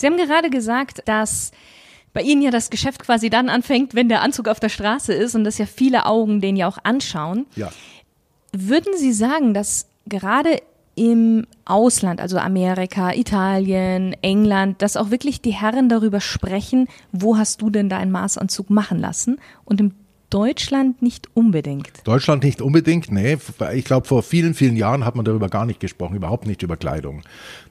Sie haben gerade gesagt, dass bei Ihnen ja das Geschäft quasi dann anfängt, wenn der Anzug auf der Straße ist und dass ja viele Augen den ja auch anschauen. Ja. Würden Sie sagen, dass gerade im Ausland, also Amerika, Italien, England, dass auch wirklich die Herren darüber sprechen, wo hast du denn deinen Maßanzug machen lassen? Und im Deutschland nicht unbedingt. Deutschland nicht unbedingt, nee. Ich glaube, vor vielen, vielen Jahren hat man darüber gar nicht gesprochen, überhaupt nicht über Kleidung.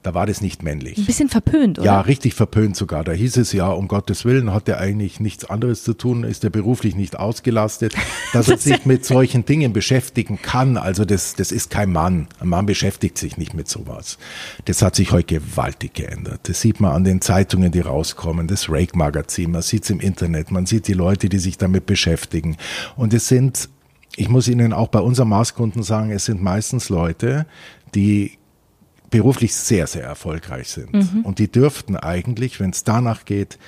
Da war das nicht männlich. Ein bisschen verpönt, oder? Ja, richtig verpönt sogar. Da hieß es ja, um Gottes Willen hat er eigentlich nichts anderes zu tun, ist er beruflich nicht ausgelastet, dass er sich mit solchen Dingen beschäftigen kann. Also das, das ist kein Mann. Ein Mann beschäftigt sich nicht mit sowas. Das hat sich heute gewaltig geändert. Das sieht man an den Zeitungen, die rauskommen, das Rake-Magazin, man sieht es im Internet, man sieht die Leute, die sich damit beschäftigen kriegen. Und es sind, ich muss Ihnen auch bei unseren Maßkunden sagen, es sind meistens Leute, die beruflich sehr, sehr erfolgreich sind. Mhm. Und die dürften eigentlich, wenn es danach geht,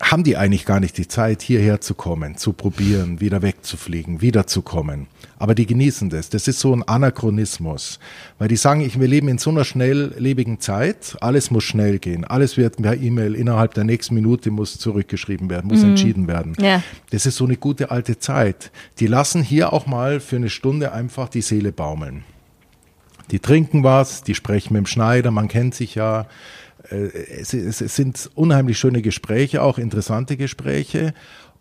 haben die eigentlich gar nicht die Zeit, hierher zu kommen, zu probieren, wieder wegzufliegen, wiederzukommen. Aber die genießen das. Das ist so ein Anachronismus. Weil die sagen, ich, wir leben in so einer schnelllebigen Zeit, alles muss schnell gehen. Alles wird per E-Mail innerhalb der nächsten Minute muss zurückgeschrieben werden, muss mhm. entschieden werden. Ja. Das ist so eine gute alte Zeit. Die lassen hier auch mal für eine Stunde einfach die Seele baumeln. Die trinken was, die sprechen mit dem Schneider, man kennt sich ja es, es, es sind unheimlich schöne Gespräche, auch interessante Gespräche.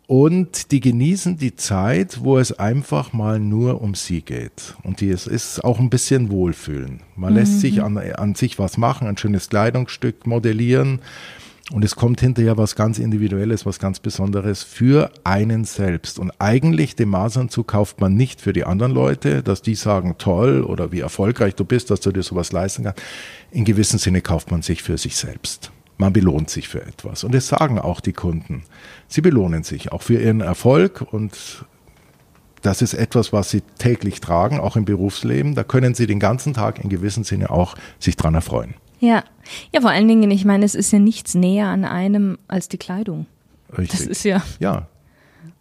Und die genießen die Zeit, wo es einfach mal nur um sie geht. Und die, es ist auch ein bisschen Wohlfühlen. Man mhm. lässt sich an, an sich was machen, ein schönes Kleidungsstück modellieren. Und es kommt hinterher was ganz Individuelles, was ganz Besonderes für einen selbst. Und eigentlich den Maßanzug kauft man nicht für die anderen Leute, dass die sagen, toll oder wie erfolgreich du bist, dass du dir sowas leisten kannst. In gewissem Sinne kauft man sich für sich selbst. Man belohnt sich für etwas. Und das sagen auch die Kunden. Sie belohnen sich auch für ihren Erfolg und das ist etwas, was sie täglich tragen, auch im Berufsleben. Da können sie den ganzen Tag in gewissem Sinne auch sich dran erfreuen. Ja. Ja, vor allen Dingen, ich meine, es ist ja nichts näher an einem als die Kleidung. Richtig. Das ist ja. Ja,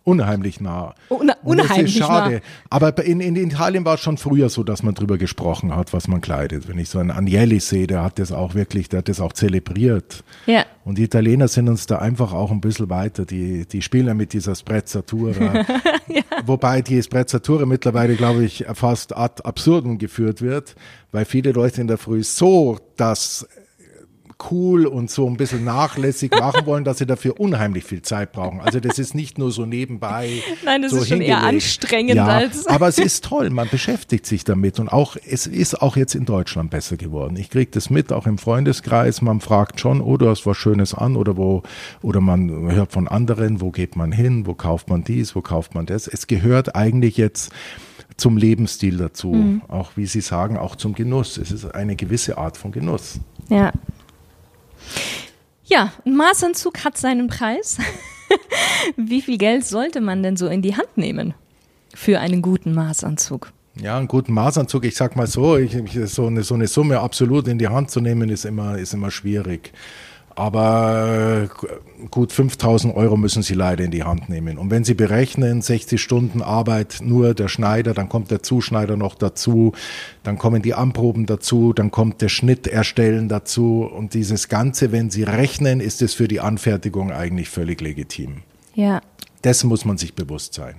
unheimlich nah. Una unheimlich das ist schade. nah. Aber in, in Italien war es schon früher so, dass man drüber gesprochen hat, was man kleidet. Wenn ich so einen Agnelli sehe, der hat das auch wirklich, der hat das auch zelebriert. Ja. Und die Italiener sind uns da einfach auch ein bisschen weiter. Die, die spielen ja mit dieser Sprezzatura. ja. Wobei die Sprezzatura mittlerweile, glaube ich, fast ad absurdum geführt wird, weil viele Leute in der Früh so das cool und so ein bisschen nachlässig machen wollen, dass sie dafür unheimlich viel Zeit brauchen. Also das ist nicht nur so nebenbei. Nein, das so ist schon hingelegt. eher anstrengend ja, als. Aber es ist toll, man beschäftigt sich damit und auch es ist auch jetzt in Deutschland besser geworden. Ich kriege das mit, auch im Freundeskreis. Man fragt schon, oh, du hast was Schönes an oder wo oder man hört von anderen, wo geht man hin, wo kauft man dies, wo kauft man das. Es gehört eigentlich jetzt zum Lebensstil dazu, Mhm. auch wie Sie sagen, auch zum Genuss. Es ist eine gewisse Art von Genuss. Ja. Ja, ein Maßanzug hat seinen Preis. Wie viel Geld sollte man denn so in die Hand nehmen für einen guten Maßanzug? Ja, einen guten Maßanzug, ich sag mal so, ich, so, eine, so eine Summe absolut in die Hand zu nehmen, ist immer, ist immer schwierig. Aber äh, gut 5000 Euro müssen Sie leider in die Hand nehmen. Und wenn Sie berechnen, 60 Stunden Arbeit nur der Schneider, dann kommt der Zuschneider noch dazu, dann kommen die Anproben dazu, dann kommt der Schnitt erstellen dazu. Und dieses Ganze, wenn Sie rechnen, ist es für die Anfertigung eigentlich völlig legitim. Ja. Dessen muss man sich bewusst sein.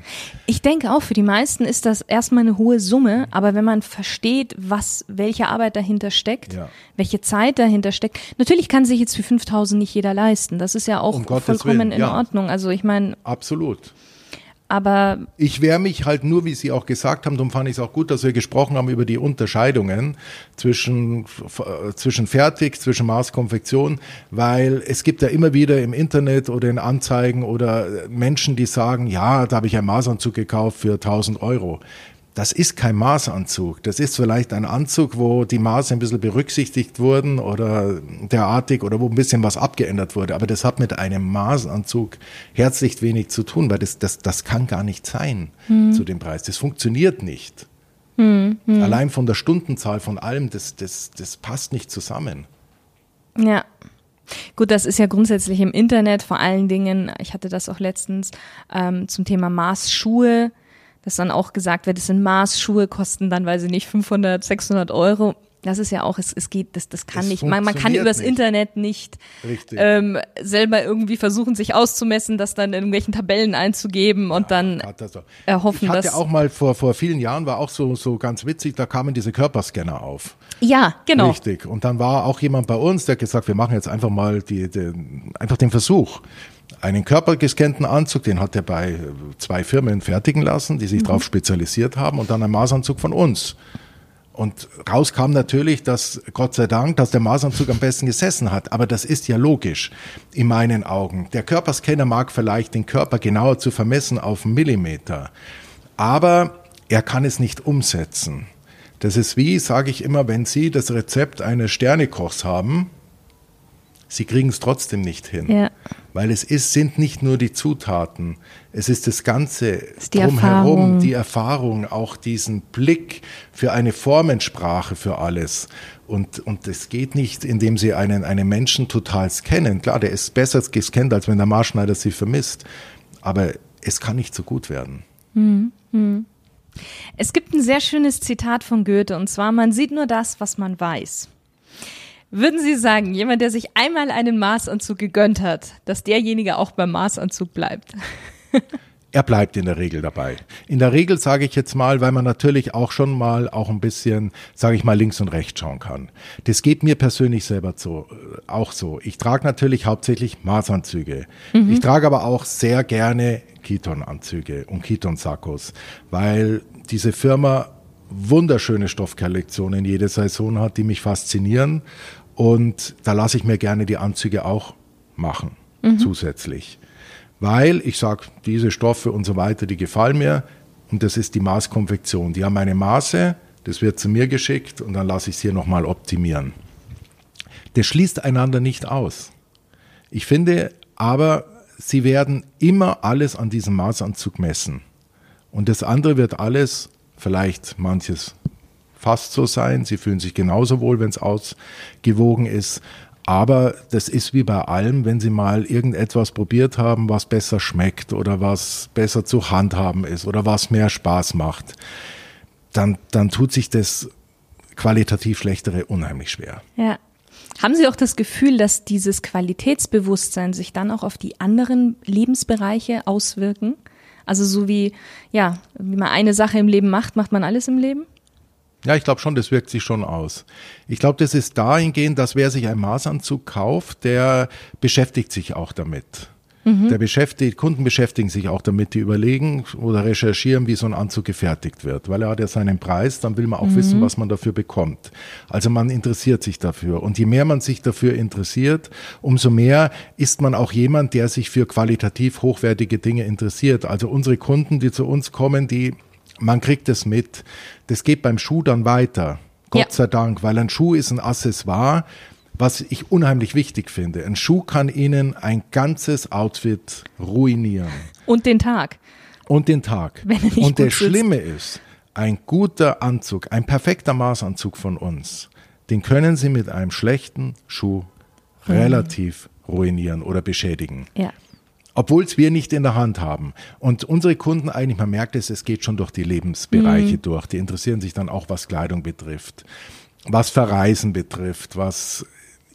Ich denke auch, für die meisten ist das erstmal eine hohe Summe, aber wenn man versteht, was, welche Arbeit dahinter steckt, Ja. welche Zeit dahinter steckt, natürlich kann sich jetzt für 5000 nicht jeder leisten. Das ist ja auch Um vollkommen Willen, in ja. Ordnung. Also ich meine, Absolut. Aber Ich wehre mich halt nur, wie Sie auch gesagt haben, darum fand ich es auch gut, dass wir gesprochen haben über die Unterscheidungen zwischen, zwischen Fertig, zwischen Maß, Konfektion, weil es gibt ja immer wieder im Internet oder in Anzeigen oder Menschen, die sagen, ja, da habe ich einen Maßanzug gekauft für 1000 Euro. Das ist kein Maßanzug. Das ist vielleicht ein Anzug, wo die Maße ein bisschen berücksichtigt wurden oder derartig oder wo ein bisschen was abgeändert wurde. Aber das hat mit einem Maßanzug herzlich wenig zu tun, weil das, das, das kann gar nicht sein zu dem Preis. Das funktioniert nicht. Allein von der Stundenzahl von allem, das, das, das passt nicht zusammen. Ja. Gut, das ist ja grundsätzlich im Internet vor allen Dingen, ich hatte das auch letztens ähm, zum Thema Maßschuhe, dass dann auch gesagt wird, es sind Maßschuhe, kosten dann, weiß ich nicht, 500, 600 Euro. Das ist ja auch, es, es geht, das, das kann Es nicht. Man, man kann übers nicht. Internet nicht ähm, selber irgendwie versuchen, sich auszumessen, das dann in irgendwelchen Tabellen einzugeben und dann Hat das so. erhoffen, ich hatte dass. auch mal vor, vor vielen Jahren, war auch so, so ganz witzig, da kamen diese Körperscanner auf. ja, genau. Richtig. Und dann war auch jemand bei uns, der hat gesagt, wir machen jetzt einfach mal die, die, einfach den Versuch. Einen körpergescannten Anzug, den hat er bei äh, zwei Firmen fertigen lassen, die Mhm. sich darauf spezialisiert haben und dann einen Maßanzug von uns. Und raus kam natürlich, dass Gott sei Dank, dass der Maßanzug am besten gesessen hat. Aber das ist ja logisch in meinen Augen. Der Körperscanner mag vielleicht den Körper genauer zu vermessen auf einen Millimeter. Aber er kann es nicht umsetzen. Das ist wie, sage ich immer, wenn Sie das Rezept eines Sternekochs haben, Sie kriegen es trotzdem nicht hin. Ja. Weil es ist, sind nicht nur die Zutaten, es ist das Ganze ist die drumherum, Erfahrung. die Erfahrung, auch diesen Blick für eine Formensprache für alles. Und, und es geht nicht, indem Sie einen, einen Menschen total scannen. Klar, der ist besser gescannt, als wenn der Maßschneider Sie vermisst. Aber es kann nicht so gut werden. Es gibt ein sehr schönes Zitat von Goethe und zwar: Man sieht nur das, was man weiß. Würden Sie sagen, jemand, der sich einmal einen Maßanzug gegönnt hat, dass derjenige auch beim Maßanzug bleibt? Er bleibt in der Regel dabei. In der Regel sage ich jetzt mal, weil man natürlich auch schon mal auch ein bisschen, sage ich mal, links und rechts schauen kann. Das geht mir persönlich selber so, äh, auch so. Ich trage natürlich hauptsächlich Maßanzüge. Ich trage aber auch sehr gerne Kiton-Anzüge und Kiton-Sakkos, weil diese Firma wunderschöne Stoffkollektionen jede Saison hat, die mich faszinieren. Und da lasse ich mir gerne die Anzüge auch machen, zusätzlich weil ich sage, diese Stoffe und so weiter, die gefallen mir und das ist die Maßkonfektion. Die haben meine Maße, das wird zu mir geschickt und dann lasse ich es hier nochmal optimieren. Das schließt einander nicht aus. Ich finde aber, sie werden immer alles an diesem Maßanzug messen. Und das andere wird alles, vielleicht manches fast so sein, sie fühlen sich genauso wohl, wenn es ausgewogen ist. Aber das ist wie bei allem, wenn Sie mal irgendetwas probiert haben, was besser schmeckt oder was besser zu handhaben ist oder was mehr Spaß macht, dann, dann tut sich das qualitativ Schlechtere unheimlich schwer. Ja. Haben Sie auch das Gefühl, dass dieses Qualitätsbewusstsein sich dann auch auf die anderen Lebensbereiche auswirken? Also so wie, ja, wie man eine Sache im Leben macht, macht man alles im Leben? Ja, ich glaube schon, das wirkt sich schon aus. Ich glaube, das ist dahingehend, dass wer sich einen Maßanzug kauft, der beschäftigt sich auch damit. Der beschäftigt, Kunden beschäftigen sich auch damit, die überlegen oder recherchieren, wie so ein Anzug gefertigt wird. Weil er hat ja seinen Preis, dann will man auch wissen, was man dafür bekommt. Also man interessiert sich dafür. Und je mehr man sich dafür interessiert, umso mehr ist man auch jemand, der sich für qualitativ hochwertige Dinge interessiert. Also unsere Kunden, die zu uns kommen, die man kriegt es mit. Das geht beim Schuh dann weiter. Gott Ja. sei Dank, weil ein Schuh ist ein Accessoire, was ich unheimlich wichtig finde. Ein Schuh kann Ihnen ein ganzes Outfit ruinieren. Und den Tag. Und den Tag. Und das. Schlimme ist, ein guter Anzug, ein perfekter Maßanzug von uns, den können Sie mit einem schlechten Schuh Mhm. relativ ruinieren oder beschädigen Ja. Obwohl es wir nicht in der Hand haben. Und unsere Kunden eigentlich, man merkt es, es geht schon durch die Lebensbereiche durch. Die interessieren sich dann auch, was Kleidung betrifft, was Verreisen betrifft, was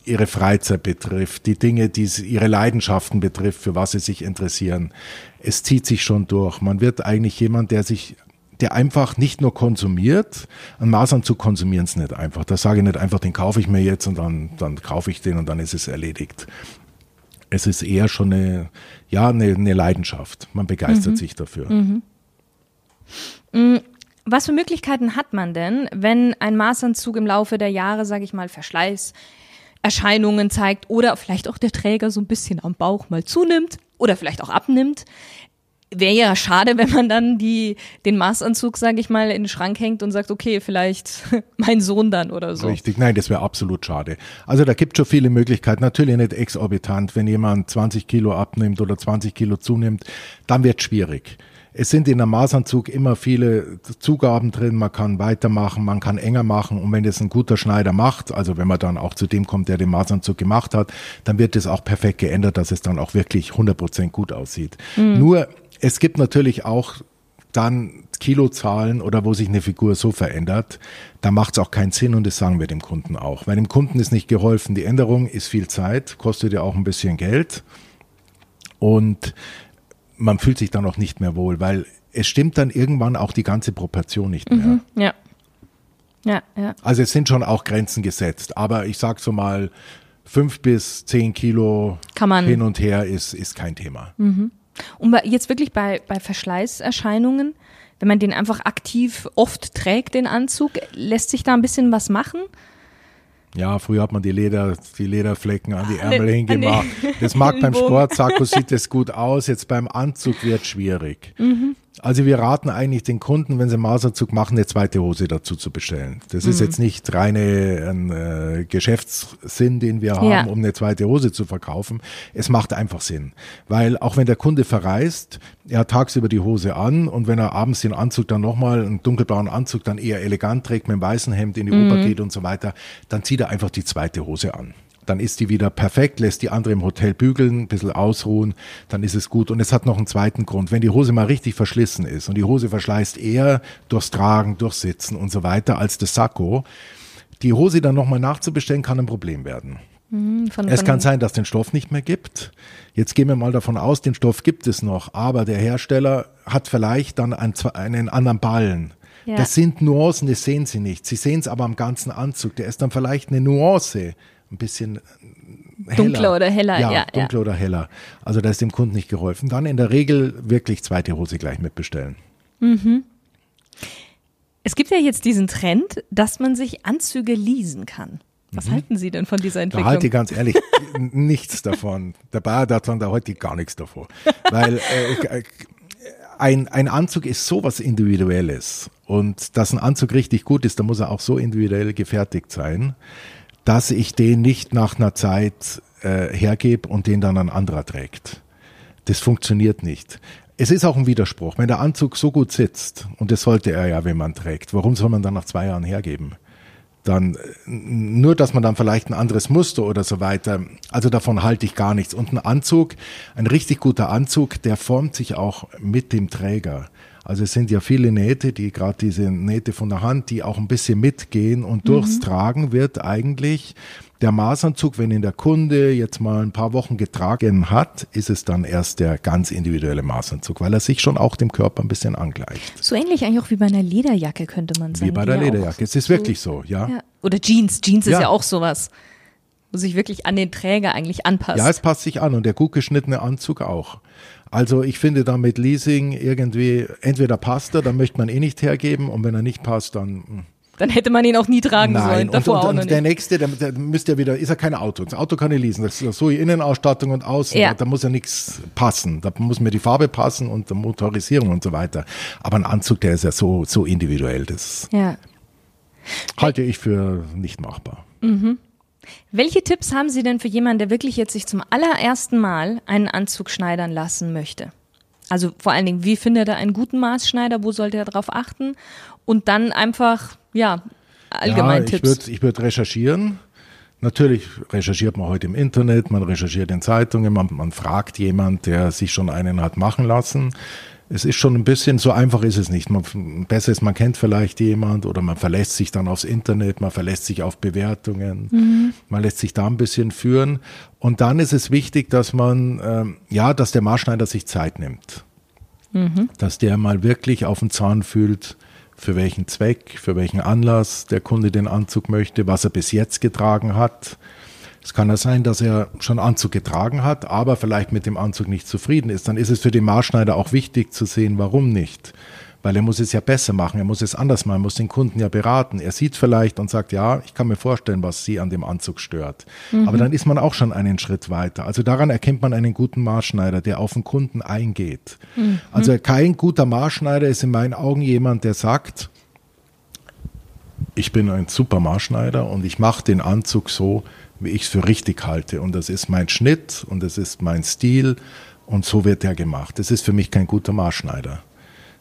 ihre Freizeit betrifft, die Dinge, die sie- ihre Leidenschaften betrifft, für was sie sich interessieren. Es zieht sich schon durch. Man wird eigentlich jemand, der sich der einfach nicht nur konsumiert, ein Maßanzug konsumieren es nicht einfach. Da sage ich nicht einfach, den kaufe ich mir jetzt und dann, dann kaufe ich den und dann ist es erledigt es ist eher schon eine, ja, eine, eine Leidenschaft. Man begeistert sich dafür. Was für Möglichkeiten hat man denn, wenn ein Maßanzug im Laufe der Jahre, sage ich mal, Verschleißerscheinungen zeigt oder vielleicht auch der Träger so ein bisschen am Bauch mal zunimmt oder vielleicht auch abnimmt? Wäre ja schade, wenn man dann die, den Maßanzug, sage ich mal, in den Schrank hängt und sagt, okay, vielleicht mein Sohn dann oder so. Richtig, nein, das wäre absolut schade. Also da gibt schon viele Möglichkeiten, natürlich nicht exorbitant. Wenn jemand 20 Kilo abnimmt oder 20 Kilo zunimmt, dann wird schwierig. Es sind in einem Maßanzug immer viele Zugaben drin, man kann weitermachen, man kann enger machen und wenn es ein guter Schneider macht, also wenn man dann auch zu dem kommt, der den Maßanzug gemacht hat, dann wird es auch perfekt geändert, dass es dann auch wirklich 100% gut aussieht. Nur, es gibt natürlich auch dann Kilozahlen oder wo sich eine Figur so verändert, da macht es auch keinen Sinn und das sagen wir dem Kunden auch. Weil dem Kunden ist nicht geholfen. Die Änderung ist viel Zeit, kostet ja auch ein bisschen Geld und man fühlt sich dann auch nicht mehr wohl, weil es stimmt dann irgendwann auch die ganze Proportion nicht mehr. Mhm, ja. Ja, ja. Also es sind schon auch Grenzen gesetzt, aber ich sag so mal, fünf bis zehn Kilo hin und her ist, ist kein Thema. Und jetzt wirklich bei, bei Verschleißerscheinungen, wenn man den einfach aktiv oft trägt, den Anzug, lässt sich da ein bisschen was machen? Ja, früher hat man die Leder, die Lederflecken an die den- Ärmel an hingemacht. Das mag beim. Sportsakko sieht das gut aus, jetzt beim Anzug wird schwierig. Mhm. Also wir raten eigentlich den Kunden, wenn sie einen Maßanzug machen, eine zweite Hose dazu zu bestellen. Das Mhm. ist jetzt nicht reine ein, äh, Geschäftssinn, den wir haben, Ja. um eine zweite Hose zu verkaufen. Es macht einfach Sinn, weil auch wenn der Kunde verreist, er hat tagsüber die Hose an und wenn er abends den Anzug dann nochmal, einen dunkelblauen Anzug dann eher elegant trägt, mit einem weißen Hemd in die Oper geht und so weiter, dann zieht er einfach die zweite Hose an. Dann ist die wieder perfekt, lässt die andere im Hotel bügeln, ein bisschen ausruhen, dann ist es gut. Und es hat noch einen zweiten Grund. Wenn die Hose mal richtig verschlissen ist und die Hose verschleißt eher durchs Tragen, durchs Sitzen und so weiter als das Sakko, die Hose dann nochmal nachzubestellen, kann ein Problem werden. Hm, Von, Es von- kann sein, dass den Stoff nicht mehr gibt. Jetzt gehen wir mal davon aus, den Stoff gibt es noch, aber der Hersteller hat vielleicht dann einen, einen anderen Ballen. Ja. Das sind Nuancen, das sehen Sie nicht. Sie sehen es aber am ganzen Anzug. Der ist dann vielleicht eine Nuance, ein bisschen heller. Dunkler oder heller, ja, ja. dunkler oder heller. Also da ist dem Kunden nicht geholfen. Dann in der Regel wirklich zweite Hose gleich mitbestellen. Es gibt ja jetzt diesen Trend, dass man sich Anzüge leasen kann. Was Mhm. halten Sie denn von dieser Da Entwicklung? halte ich ganz ehrlich nichts davon. Der Bayer davon, da halte ich gar nichts davon. Weil äh, ein, ein Anzug ist sowas Individuelles. Und dass ein Anzug richtig gut ist, da muss er auch so individuell gefertigt sein, dass ich den nicht nach einer Zeit äh, hergebe und den dann ein anderer trägt. Das funktioniert nicht. Es ist auch ein Widerspruch. Wenn der Anzug so gut sitzt, und das sollte er ja, wenn man trägt, warum soll man dann nach zwei Jahren hergeben? Dann äh, nur, dass man dann vielleicht ein anderes Muster oder so weiter. Also davon halte ich gar nichts. Und ein Anzug, ein richtig guter Anzug, der formt sich auch mit dem Träger. Also es sind ja viele Nähte, die gerade diese Nähte von der Hand, die auch ein bisschen mitgehen und durchs Tragen wird eigentlich der Maßanzug, wenn ihn der Kunde jetzt mal ein paar Wochen getragen hat, ist es dann erst der ganz individuelle Maßanzug, weil er sich schon auch dem Körper ein bisschen angleicht. so ähnlich eigentlich auch wie bei einer Lederjacke, könnte man sagen. Wie bei der ja Lederjacke. Es ist wirklich so, ja. Ja. Oder Jeans. Jeans ist Ja. ja auch sowas, wo sich wirklich an den Träger eigentlich anpasst. Ja, es passt sich an und der gut geschnittene Anzug auch. Also ich finde da mit Leasing irgendwie, entweder passt er, dann möchte man eh nicht hergeben und wenn er nicht passt, dann hm. Dann hätte man ihn auch nie tragen sollen. nein. Und, Davor und, auch noch und der nicht. nächste, der, der müsste ja wieder, ist ja kein Auto. Das Auto kann ich leasen. Das ist so die Innenausstattung und außen. Ja. Da muss ja nichts passen. Da muss mir die Farbe passen und die Motorisierung und so weiter. Aber ein Anzug, der ist ja so, so individuell. Das Ja. halte ich für nicht machbar. Welche Tipps haben Sie denn für jemanden, der wirklich jetzt sich zum allerersten Mal einen Anzug schneidern lassen möchte? Also vor allen Dingen, wie findet er einen guten Maßschneider? Wo sollte er darauf achten? Und dann einfach, ja, allgemein ja, ich Tipps. würde ich würd recherchieren. Natürlich recherchiert man heute im Internet, man recherchiert in Zeitungen, man, man fragt jemand, der sich schon einen hat machen lassen. Es ist schon ein bisschen, so einfach ist es nicht. Man, besser ist, man kennt vielleicht jemand oder man verlässt sich dann aufs Internet, man verlässt sich auf Bewertungen, man lässt sich da ein bisschen führen. Und dann ist es wichtig, dass man, ähm, ja, dass der Maßschneider sich Zeit nimmt. Dass der mal wirklich auf den Zahn fühlt, für welchen Zweck, für welchen Anlass der Kunde den Anzug möchte, was er bis jetzt getragen hat. Es kann ja sein, dass er schon Anzug getragen hat, aber vielleicht mit dem Anzug nicht zufrieden ist. Dann ist es für den Maßschneider auch wichtig zu sehen, warum nicht. Weil er muss es ja besser machen, er muss es anders machen, er muss den Kunden ja beraten. Er sieht vielleicht und sagt, ja, ich kann mir vorstellen, was Sie an dem Anzug stört. Aber dann ist man auch schon einen Schritt weiter. Also daran erkennt man einen guten Maßschneider, der auf den Kunden eingeht. Also kein guter Maßschneider ist in meinen Augen jemand, der sagt, ich bin ein super Maßschneider und ich mache den Anzug so, wie ich es für richtig halte. Und das ist mein Schnitt und das ist mein Stil und so wird der gemacht. Das ist für mich kein guter Maßschneider.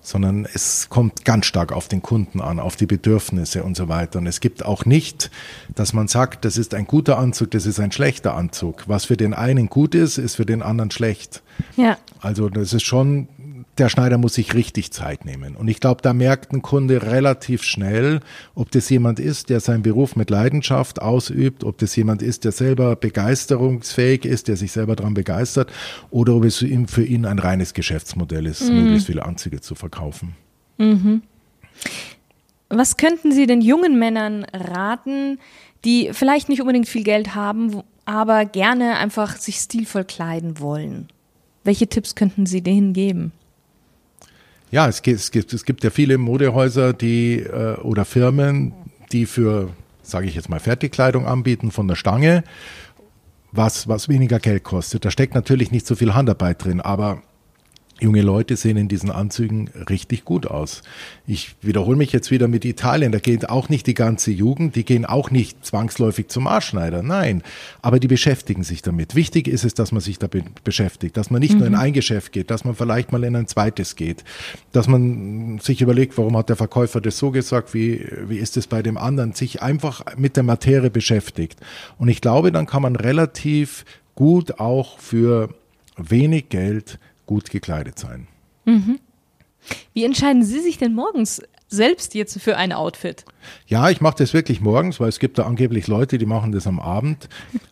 Sondern es kommt ganz stark auf den Kunden an, auf die Bedürfnisse und so weiter. Und es gibt auch nicht, dass man sagt, das ist ein guter Anzug, das ist ein schlechter Anzug. Was für den einen gut ist, ist für den anderen schlecht. ja. Also das ist schon, der Schneider muss sich richtig Zeit nehmen. Und ich glaube, da merkt ein Kunde relativ schnell, ob das jemand ist, der seinen Beruf mit Leidenschaft ausübt, ob das jemand ist, der selber begeisterungsfähig ist, der sich selber daran begeistert, oder ob es für ihn ein reines Geschäftsmodell ist, mhm. möglichst viele Anzüge zu verkaufen. Mhm. Was könnten Sie den jungen Männern raten, die vielleicht nicht unbedingt viel Geld haben, aber gerne einfach sich stilvoll kleiden wollen? Welche Tipps könnten Sie denen geben? Ja, es gibt, es gibt, es gibt ja viele Modehäuser, die äh, oder Firmen, die für, sage ich jetzt mal, Fertigkleidung anbieten von der Stange, was, was weniger Geld kostet. Da steckt natürlich nicht so viel Handarbeit drin, aber junge Leute sehen in diesen Anzügen richtig gut aus. Ich wiederhole mich jetzt wieder mit Italien. Da geht auch nicht die ganze Jugend, die gehen auch nicht zwangsläufig zum Arschschneider. Nein, aber die beschäftigen sich damit. Wichtig ist es, dass man sich damit beschäftigt, dass man nicht mhm. nur in mhm. ein Geschäft geht, dass man vielleicht mal in ein zweites geht, dass man sich überlegt, warum hat der Verkäufer das so gesagt, wie, wie ist es bei dem anderen, sich einfach mit der Materie beschäftigt. Und ich glaube, dann kann man relativ gut auch für wenig Geld gut gekleidet sein. Mhm. Wie entscheiden Sie sich denn morgens selbst jetzt für ein Outfit? Ja, ich mache das wirklich morgens, weil es gibt da angeblich Leute, die machen das am Abend.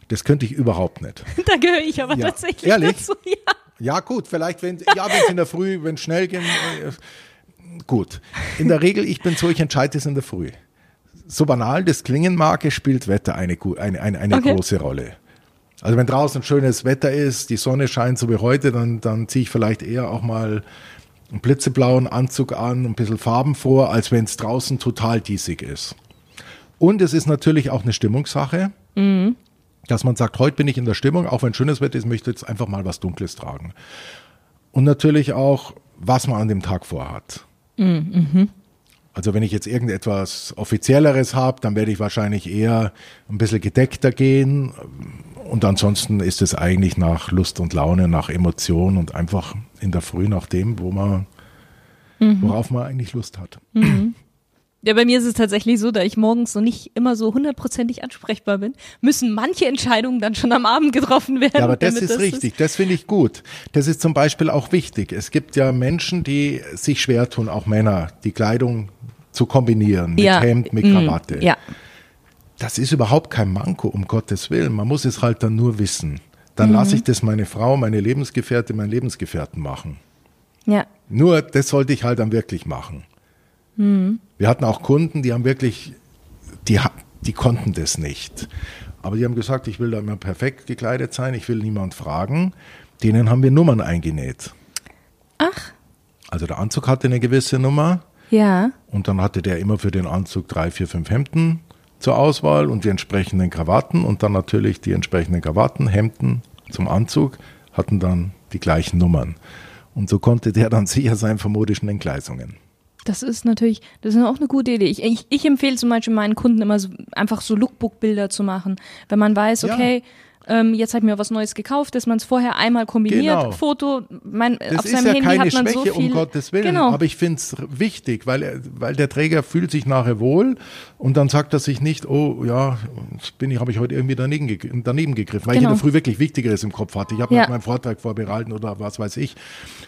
Das könnte ich überhaupt nicht. da gehöre ich aber ja. tatsächlich Ehrlich? dazu. Ja. ja, gut, vielleicht, wenn ja, es in der Früh, wenn es schnell geht. Äh, gut. In der Regel, ich bin so, ich entscheide es in der Früh. So banal das klingen mag, spielt Wetter eine, eine, eine, eine okay. große Rolle. Also wenn draußen schönes Wetter ist, die Sonne scheint so wie heute, dann, dann ziehe ich vielleicht eher auch mal einen blitzeblauen Anzug an, ein bisschen Farben vor, als wenn es draußen total diesig ist. Und es ist natürlich auch eine Stimmungssache, mhm. dass man sagt, heute bin ich in der Stimmung, auch wenn schönes Wetter ist, möchte ich jetzt einfach mal was Dunkles tragen. Und natürlich auch, was man an dem Tag vorhat. Mhm. Also wenn ich jetzt irgendetwas Offizielleres habe, dann werde ich wahrscheinlich eher ein bisschen gedeckter gehen. Und ansonsten ist es eigentlich nach Lust und Laune, nach Emotion und einfach in der Früh nach dem, wo man, mhm. worauf man eigentlich Lust hat. Mhm. Ja, bei mir ist es tatsächlich so, da ich morgens noch nicht immer so hundertprozentig ansprechbar bin, müssen manche Entscheidungen dann schon am Abend getroffen werden. Ja, aber das ist das richtig, ist. das finde ich gut. Das ist zum Beispiel auch wichtig. Es gibt ja Menschen, die sich schwer tun, auch Männer, die Kleidung zu kombinieren mit ja. Hemd, mit mhm. Krawatte. Ja. Das ist überhaupt kein Manko, um Gottes Willen. Man muss es halt dann nur wissen. Dann mhm. lasse ich das meine Frau, meine Lebensgefährtin, meinen Lebensgefährten machen. Ja. Nur das sollte ich halt dann wirklich machen. Mhm. Wir hatten auch Kunden, die haben wirklich, die, die konnten das nicht. Aber die haben gesagt, ich will da immer perfekt gekleidet sein, ich will niemand fragen. Denen haben wir Nummern eingenäht. Ach. Also der Anzug hatte eine gewisse Nummer. Ja. Und dann hatte der immer für den Anzug drei, vier, fünf Hemden zur Auswahl und die entsprechenden Krawatten und dann natürlich die entsprechenden Krawatten, Hemden zum Anzug hatten dann die gleichen Nummern. Und so konnte der dann sicher sein vor modischen Entgleisungen. Das ist natürlich, das ist auch eine gute Idee. Ich, ich, ich empfehle zum Beispiel meinen Kunden immer so, einfach so Lookbook-Bilder zu machen. Wenn man weiß, okay, ja ähm, jetzt habe ich mir was Neues gekauft, dass man es vorher einmal kombiniert, genau. Foto, mein, das auf seinem ja Handy hat man Schwäche, so viel. um Gottes Willen, genau. aber ich finde es wichtig, weil, weil der Träger fühlt sich nachher wohl und dann sagt er sich nicht, oh ja, bin ich, habe ich heute irgendwie daneben, daneben gegriffen, weil genau. ich in der Früh wirklich Wichtigeres im Kopf hatte. Ich habe ja. meinen Vortrag vorbereiten oder was weiß ich,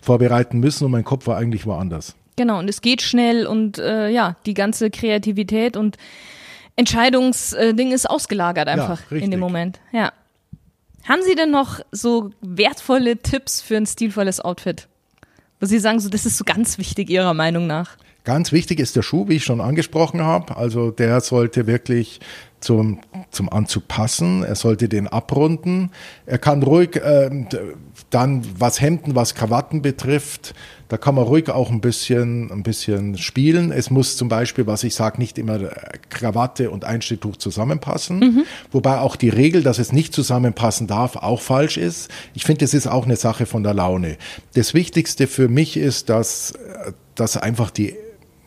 vorbereiten müssen und mein Kopf war eigentlich woanders. Genau, und es geht schnell und äh, ja, die ganze Kreativität und Entscheidungsding ist ausgelagert einfach ja, in dem Moment. Ja. Haben Sie denn noch so wertvolle Tipps für ein stilvolles Outfit? Wo Sie sagen, so, das ist so ganz wichtig Ihrer Meinung nach? Ganz wichtig ist der Schuh, wie ich schon angesprochen habe. Also der sollte wirklich zum, zum Anzug passen. Er sollte den abrunden. Er kann ruhig äh, dann, was Hemden, was Krawatten betrifft, da kann man ruhig auch ein bisschen, ein bisschen spielen. Es muss zum Beispiel, was ich sage, nicht immer Krawatte und Einschnitttuch zusammenpassen. Mhm. Wobei auch die Regel, dass es nicht zusammenpassen darf, auch falsch ist. Ich finde, das ist auch eine Sache von der Laune. Das Wichtigste für mich ist, dass, dass einfach die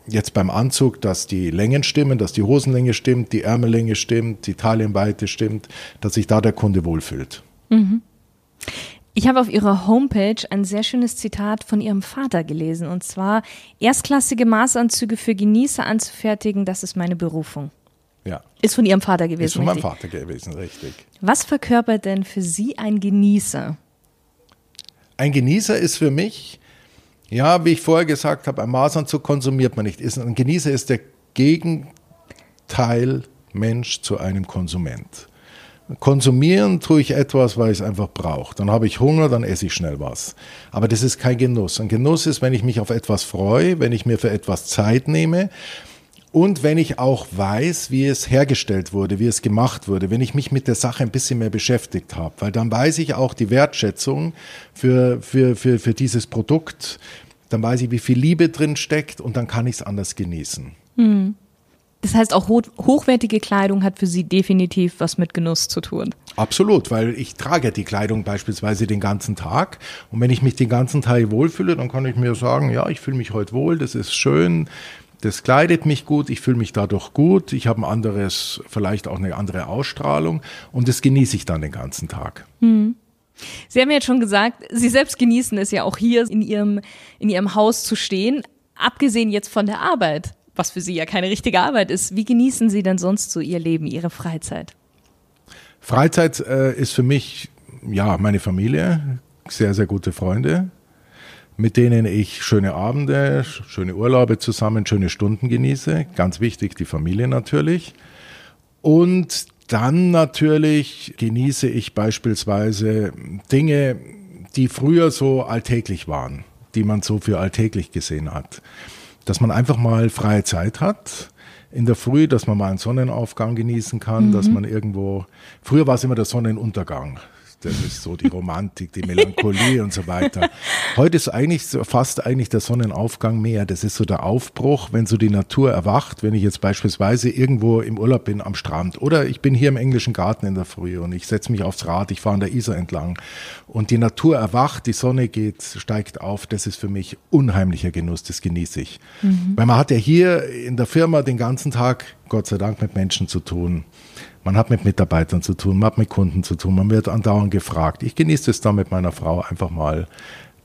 jetzt beim Anzug, dass die Längen stimmen, dass die Hosenlänge stimmt, die Ärmellänge stimmt, die Taillenweite stimmt, dass sich da der Kunde wohlfühlt. Mhm. Ich habe auf ihrer Homepage ein sehr schönes Zitat von ihrem Vater gelesen und zwar erstklassige Maßanzüge für Genießer anzufertigen, das ist meine Berufung. Ja. Ist von ihrem Vater gewesen. Ist von meinem Vater gewesen, richtig. Was verkörpert denn für Sie ein Genießer? Ein Genießer ist für mich Ja, wie ich vorher gesagt habe, ein Maßanzug konsumiert man nicht. Ein Genießer ist der Gegenteil Mensch zu einem Konsument. Konsumieren tue ich etwas, weil ich es einfach brauche. Dann habe ich Hunger, dann esse ich schnell was. Aber das ist kein Genuss. Ein Genuss ist, wenn ich mich auf etwas freue, wenn ich mir für etwas Zeit nehme und wenn ich auch weiß, wie es hergestellt wurde, wie es gemacht wurde, wenn ich mich mit der Sache ein bisschen mehr beschäftigt habe, weil dann weiß ich auch die Wertschätzung für, für, für, für dieses Produkt, dann weiß ich, wie viel Liebe drin steckt und dann kann ich es anders genießen. Hm. Das heißt, auch hochwertige Kleidung hat für Sie definitiv was mit Genuss zu tun. Absolut, weil ich trage die Kleidung beispielsweise den ganzen Tag. Und wenn ich mich den ganzen Tag wohlfühle, dann kann ich mir sagen, ja, ich fühle mich heute wohl, das ist schön, das kleidet mich gut, ich fühle mich dadurch gut, ich habe ein anderes, vielleicht auch eine andere Ausstrahlung und das genieße ich dann den ganzen Tag. Hm. Sie haben jetzt schon gesagt, Sie selbst genießen es ja auch hier in Ihrem, in Ihrem Haus zu stehen, abgesehen jetzt von der Arbeit was für Sie ja keine richtige Arbeit ist. Wie genießen Sie denn sonst so Ihr Leben, Ihre Freizeit? Freizeit äh, ist für mich, ja, meine Familie, sehr, sehr gute Freunde, mit denen ich schöne Abende, schöne Urlaube zusammen, schöne Stunden genieße. Ganz wichtig, die Familie natürlich. Und dann natürlich genieße ich beispielsweise Dinge, die früher so alltäglich waren, die man so für alltäglich gesehen hat dass man einfach mal freie Zeit hat in der Früh, dass man mal einen Sonnenaufgang genießen kann, mhm. dass man irgendwo, früher war es immer der Sonnenuntergang. Das ist so die Romantik, die Melancholie und so weiter. Heute ist eigentlich fast eigentlich der Sonnenaufgang mehr. Das ist so der Aufbruch, wenn so die Natur erwacht. Wenn ich jetzt beispielsweise irgendwo im Urlaub bin am Strand oder ich bin hier im englischen Garten in der Früh und ich setze mich aufs Rad, ich fahre an der Isar entlang und die Natur erwacht, die Sonne geht, steigt auf. Das ist für mich unheimlicher Genuss. Das genieße ich. Mhm. Weil man hat ja hier in der Firma den ganzen Tag, Gott sei Dank, mit Menschen zu tun. Man hat mit Mitarbeitern zu tun, man hat mit Kunden zu tun, man wird andauernd gefragt. Ich genieße es da mit meiner Frau einfach mal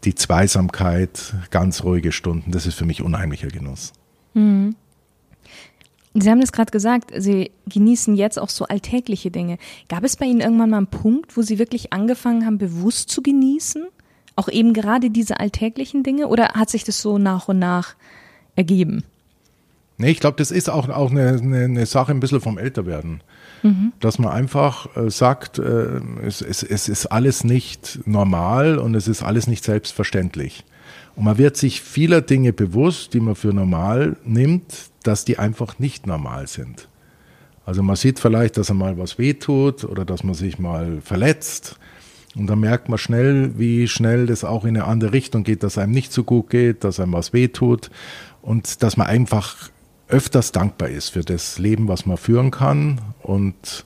die Zweisamkeit, ganz ruhige Stunden. Das ist für mich unheimlicher Genuss. Mhm. Sie haben das gerade gesagt, Sie genießen jetzt auch so alltägliche Dinge. Gab es bei Ihnen irgendwann mal einen Punkt, wo Sie wirklich angefangen haben, bewusst zu genießen? Auch eben gerade diese alltäglichen Dinge? Oder hat sich das so nach und nach ergeben? Nee, ich glaube, das ist auch, auch eine, eine, eine Sache ein bisschen vom Älterwerden. Mhm. Dass man einfach äh, sagt, äh, es, es, es ist alles nicht normal und es ist alles nicht selbstverständlich. Und man wird sich vieler Dinge bewusst, die man für normal nimmt, dass die einfach nicht normal sind. Also man sieht vielleicht, dass er mal was wehtut oder dass man sich mal verletzt. Und dann merkt man schnell, wie schnell das auch in eine andere Richtung geht, dass einem nicht so gut geht, dass einem was wehtut und dass man einfach öfters dankbar ist für das Leben, was man führen kann und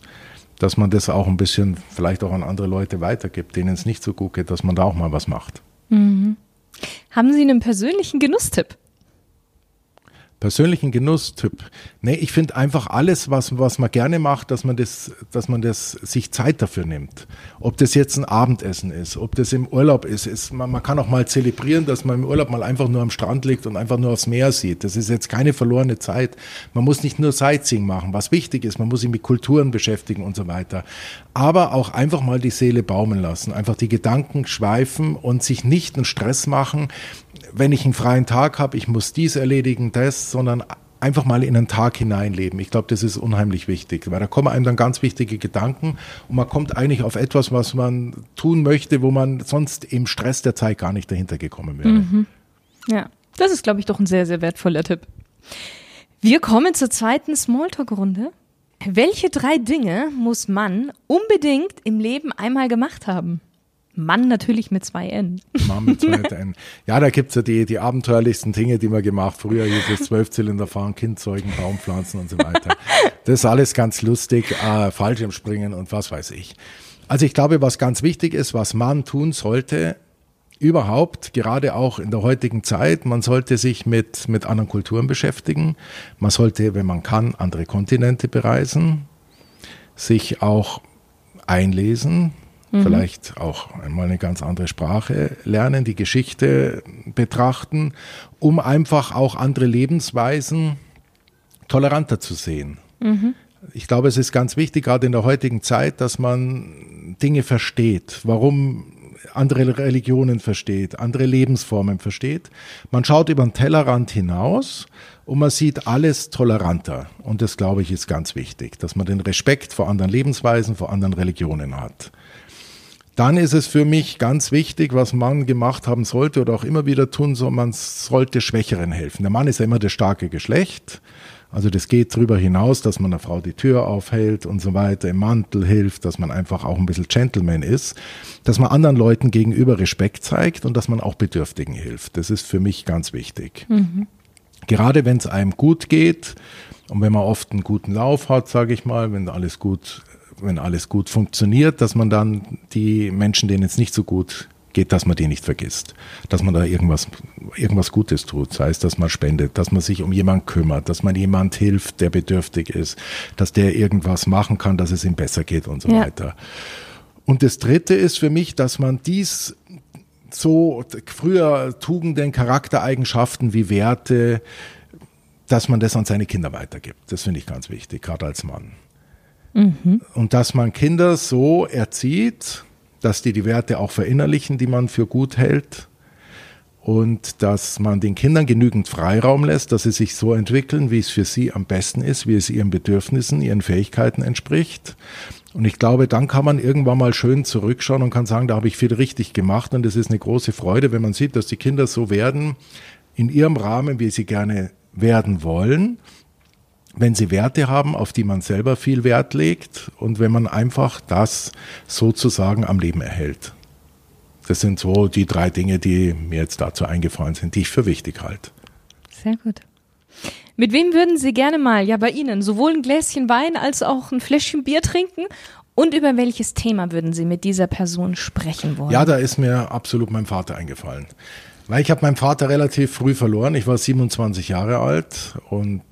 dass man das auch ein bisschen vielleicht auch an andere Leute weitergibt, denen es nicht so gut geht, dass man da auch mal was macht. Mhm. Haben Sie einen persönlichen Genusstipp? Persönlichen Genusstyp. Nee, ich finde einfach alles, was, was man gerne macht, dass man das, dass man das sich Zeit dafür nimmt. Ob das jetzt ein Abendessen ist, ob das im Urlaub ist, ist man, man kann auch mal zelebrieren, dass man im Urlaub mal einfach nur am Strand liegt und einfach nur aufs Meer sieht. Das ist jetzt keine verlorene Zeit. Man muss nicht nur Sightseeing machen, was wichtig ist. Man muss sich mit Kulturen beschäftigen und so weiter. Aber auch einfach mal die Seele baumeln lassen, einfach die Gedanken schweifen und sich nicht einen Stress machen, wenn ich einen freien Tag habe, ich muss dies erledigen, das, sondern einfach mal in einen Tag hineinleben. Ich glaube, das ist unheimlich wichtig, weil da kommen einem dann ganz wichtige Gedanken und man kommt eigentlich auf etwas, was man tun möchte, wo man sonst im Stress der Zeit gar nicht dahinter gekommen wäre. Mhm. Ja, das ist, glaube ich, doch ein sehr, sehr wertvoller Tipp. Wir kommen zur zweiten Smalltalk-Runde. Welche drei Dinge muss man unbedingt im Leben einmal gemacht haben? Mann natürlich mit zwei N. Mann mit zwei N. Ja, da gibt's ja die, die abenteuerlichsten Dinge, die man gemacht. Früher hieß es Zwölfzylinder fahren, Kind zeugen, Baum pflanzen und so weiter. Das ist alles ganz lustig, äh, Fallschirmspringen und was weiß ich. Also ich glaube, was ganz wichtig ist, was man tun sollte, überhaupt, gerade auch in der heutigen Zeit, man sollte sich mit, mit anderen Kulturen beschäftigen. Man sollte, wenn man kann, andere Kontinente bereisen, sich auch einlesen, mhm. vielleicht auch einmal eine ganz andere Sprache lernen, die Geschichte betrachten, um einfach auch andere Lebensweisen toleranter zu sehen. Mhm. Ich glaube, es ist ganz wichtig, gerade in der heutigen Zeit, dass man Dinge versteht. Warum andere Religionen versteht, andere Lebensformen versteht. Man schaut über den Tellerrand hinaus und man sieht alles toleranter. Und das, glaube ich, ist ganz wichtig, dass man den Respekt vor anderen Lebensweisen, vor anderen Religionen hat. Dann ist es für mich ganz wichtig, was man gemacht haben sollte oder auch immer wieder tun soll, man sollte Schwächeren helfen. Der Mann ist ja immer das starke Geschlecht. Also das geht darüber hinaus, dass man einer Frau die Tür aufhält und so weiter, im Mantel hilft, dass man einfach auch ein bisschen Gentleman ist, dass man anderen Leuten gegenüber Respekt zeigt und dass man auch Bedürftigen hilft. Das ist für mich ganz wichtig. Mhm. Gerade wenn es einem gut geht und wenn man oft einen guten Lauf hat, sage ich mal, wenn alles gut wenn alles gut funktioniert, dass man dann die Menschen, denen es nicht so gut geht, dass man die nicht vergisst. Dass man da irgendwas, irgendwas Gutes tut. Sei es, dass man spendet, dass man sich um jemanden kümmert, dass man jemand hilft, der bedürftig ist, dass der irgendwas machen kann, dass es ihm besser geht und so ja. weiter. Und das dritte ist für mich, dass man dies so früher Tugenden, Charaktereigenschaften wie Werte, dass man das an seine Kinder weitergibt. Das finde ich ganz wichtig, gerade als Mann. Mhm. Und dass man Kinder so erzieht, dass die die Werte auch verinnerlichen, die man für gut hält. Und dass man den Kindern genügend Freiraum lässt, dass sie sich so entwickeln, wie es für sie am besten ist, wie es ihren Bedürfnissen, ihren Fähigkeiten entspricht. Und ich glaube, dann kann man irgendwann mal schön zurückschauen und kann sagen, da habe ich viel richtig gemacht. Und es ist eine große Freude, wenn man sieht, dass die Kinder so werden, in ihrem Rahmen, wie sie gerne werden wollen wenn sie Werte haben, auf die man selber viel Wert legt und wenn man einfach das sozusagen am Leben erhält. Das sind so die drei Dinge, die mir jetzt dazu eingefallen sind, die ich für wichtig halte. Sehr gut. Mit wem würden Sie gerne mal, ja bei Ihnen, sowohl ein Gläschen Wein als auch ein Fläschchen Bier trinken? Und über welches Thema würden Sie mit dieser Person sprechen wollen? Ja, da ist mir absolut mein Vater eingefallen. Weil ich habe meinen Vater relativ früh verloren. Ich war 27 Jahre alt und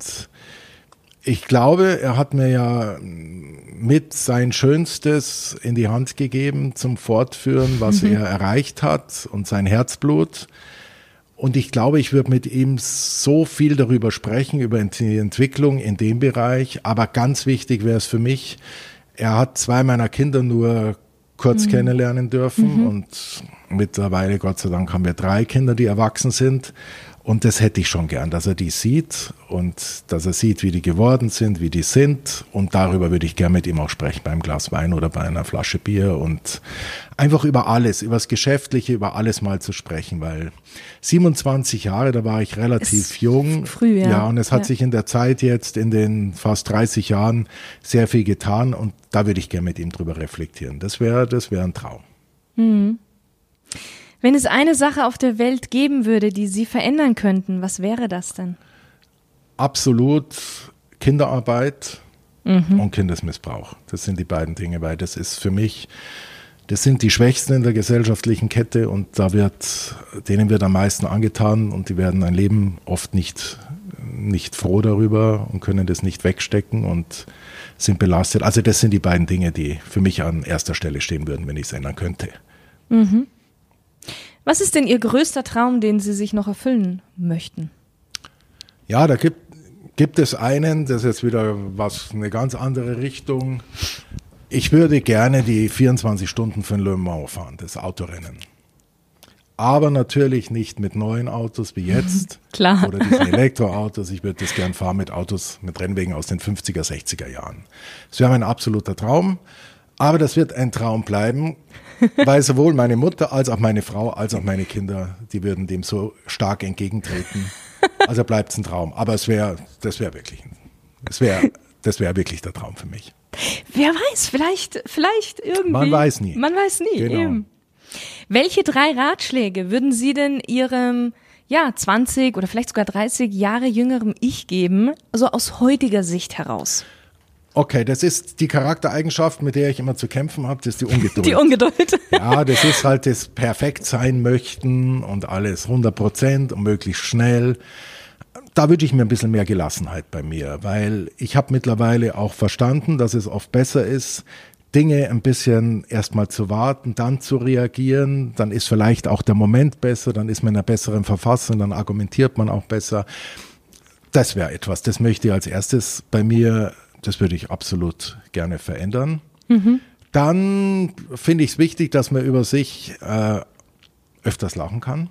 ich glaube, er hat mir ja mit sein Schönstes in die Hand gegeben zum Fortführen, was mhm. er erreicht hat und sein Herzblut. Und ich glaube, ich würde mit ihm so viel darüber sprechen, über die Entwicklung in dem Bereich. Aber ganz wichtig wäre es für mich, er hat zwei meiner Kinder nur kurz mhm. kennenlernen dürfen mhm. und mittlerweile, Gott sei Dank, haben wir drei Kinder, die erwachsen sind. Und das hätte ich schon gern, dass er die sieht und dass er sieht, wie die geworden sind, wie die sind. Und darüber würde ich gern mit ihm auch sprechen, beim Glas Wein oder bei einer Flasche Bier und einfach über alles, über das Geschäftliche, über alles mal zu sprechen, weil 27 Jahre, da war ich relativ Ist jung. Früh, ja. Ja, und es hat ja. sich in der Zeit jetzt, in den fast 30 Jahren, sehr viel getan und da würde ich gern mit ihm drüber reflektieren. Das wäre, das wäre ein Traum. Mhm. Wenn es eine Sache auf der Welt geben würde, die Sie verändern könnten, was wäre das denn? Absolut Kinderarbeit mhm. und Kindesmissbrauch. Das sind die beiden Dinge, weil das ist für mich, das sind die Schwächsten in der gesellschaftlichen Kette und da wird, denen wird am meisten angetan und die werden ein Leben oft nicht, nicht froh darüber und können das nicht wegstecken und sind belastet. Also das sind die beiden Dinge, die für mich an erster Stelle stehen würden, wenn ich es ändern könnte. Mhm. Was ist denn Ihr größter Traum, den Sie sich noch erfüllen möchten? Ja, da gibt, gibt es einen, das ist jetzt wieder was, eine ganz andere Richtung. Ich würde gerne die 24 Stunden von Le Mans fahren, das Autorennen. Aber natürlich nicht mit neuen Autos wie jetzt. Klar. Oder diesen Elektroautos. Ich würde das gern fahren mit Autos, mit Rennwegen aus den 50er, 60er Jahren. Das wäre mein absoluter Traum. Aber das wird ein Traum bleiben, weil sowohl meine Mutter als auch meine Frau als auch meine Kinder, die würden dem so stark entgegentreten. Also bleibt es ein Traum. Aber es wäre, das wäre wirklich, das wäre, das wäre wirklich der Traum für mich. Wer weiß, vielleicht, vielleicht irgendwie. Man weiß nie. Man weiß nie. Genau. Eben. Welche drei Ratschläge würden Sie denn Ihrem ja, 20 oder vielleicht sogar 30 Jahre jüngerem Ich geben, so aus heutiger Sicht heraus? Okay, das ist die Charaktereigenschaft, mit der ich immer zu kämpfen habe, das ist die Ungeduld. Die Ungeduld. ja, das ist halt das perfekt sein möchten und alles 100 Prozent und möglichst schnell. Da wünsche ich mir ein bisschen mehr Gelassenheit bei mir, weil ich habe mittlerweile auch verstanden, dass es oft besser ist, Dinge ein bisschen erstmal zu warten, dann zu reagieren, dann ist vielleicht auch der Moment besser, dann ist man in einer besseren Verfassung, dann argumentiert man auch besser. Das wäre etwas, das möchte ich als erstes bei mir das würde ich absolut gerne verändern. Mhm. Dann finde ich es wichtig, dass man über sich äh, öfters lachen kann.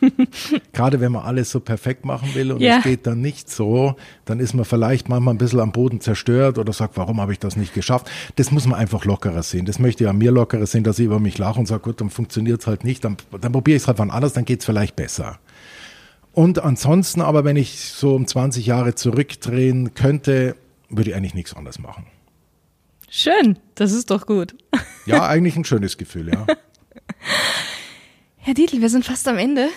Gerade wenn man alles so perfekt machen will und Ja. es geht dann nicht so, dann ist man vielleicht manchmal ein bisschen am Boden zerstört oder sagt, warum habe ich das nicht geschafft? Das muss man einfach lockerer sehen. Das möchte an mir lockerer sehen, dass ich über mich lache und sage, gut, dann funktioniert es halt nicht, dann, dann probiere ich es halt wann anders, dann geht es vielleicht besser. Und ansonsten aber, wenn ich so um 20 Jahre zurückdrehen könnte, würde ich eigentlich nichts anderes machen. Schön, das ist doch gut. Ja, eigentlich ein schönes Gefühl, ja. Herr Dietl, wir sind fast am Ende.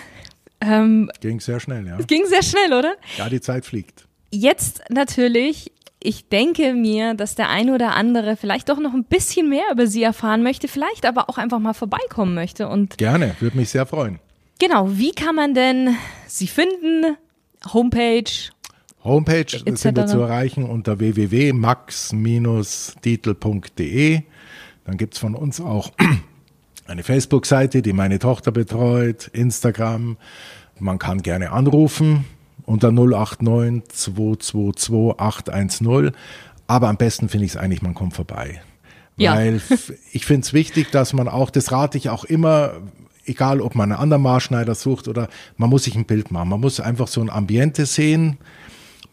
Ähm, Ging sehr schnell, ja. ging sehr schnell, oder? Ja, die Zeit fliegt. Jetzt natürlich, ich denke mir, dass der eine oder andere vielleicht doch noch ein bisschen mehr über Sie erfahren möchte, vielleicht aber auch einfach mal vorbeikommen möchte. Und Gerne, würde mich sehr freuen. genau, wie kann man denn Sie finden? Homepage, Homepage sind wir zu erreichen unter www.max-dietl.de. Dann gibt's von uns auch eine Facebook-Seite, die meine Tochter betreut, Instagram. Man kann gerne anrufen unter 089 222 810. Aber am besten finde ich es eigentlich, man kommt vorbei. Ja. Weil ich finde es wichtig, dass man auch, das rate ich auch immer, egal ob man einen anderen Maßschneider sucht oder man muss sich ein Bild machen. Man muss einfach so ein Ambiente sehen.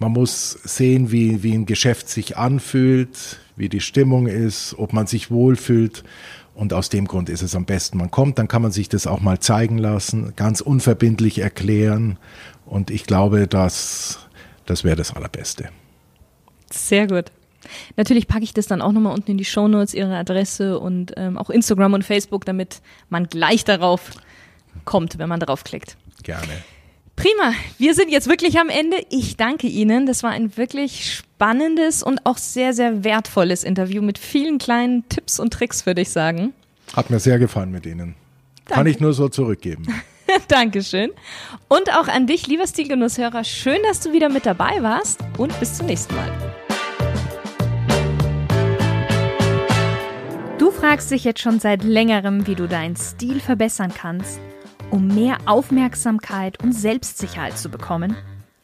Man muss sehen, wie, wie ein Geschäft sich anfühlt, wie die Stimmung ist, ob man sich wohlfühlt. Und aus dem Grund ist es am besten, man kommt, dann kann man sich das auch mal zeigen lassen, ganz unverbindlich erklären. Und ich glaube, dass das wäre das Allerbeste. Sehr gut. Natürlich packe ich das dann auch nochmal unten in die Shownotes, Ihre Adresse und ähm, auch Instagram und Facebook, damit man gleich darauf kommt, wenn man draufklickt. Gerne. Prima, wir sind jetzt wirklich am Ende. Ich danke Ihnen. Das war ein wirklich spannendes und auch sehr, sehr wertvolles Interview mit vielen kleinen Tipps und Tricks, würde ich sagen. Hat mir sehr gefallen mit Ihnen. Kann Danke. ich nur so zurückgeben. Dankeschön. Und auch an dich, lieber Stilgenusshörer, schön, dass du wieder mit dabei warst und bis zum nächsten Mal. Du fragst dich jetzt schon seit längerem, wie du deinen Stil verbessern kannst, um mehr Aufmerksamkeit und Selbstsicherheit zu bekommen.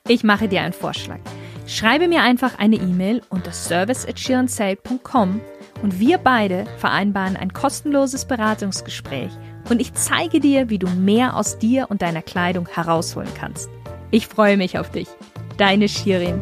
Ich mache dir einen Vorschlag. Schreibe mir einfach eine E-Mail unter service@sheerandsale.com und wir beide vereinbaren ein kostenloses Beratungsgespräch und ich zeige dir, wie du mehr aus dir und deiner Kleidung herausholen kannst. Ich freue mich auf dich. Deine Shirin.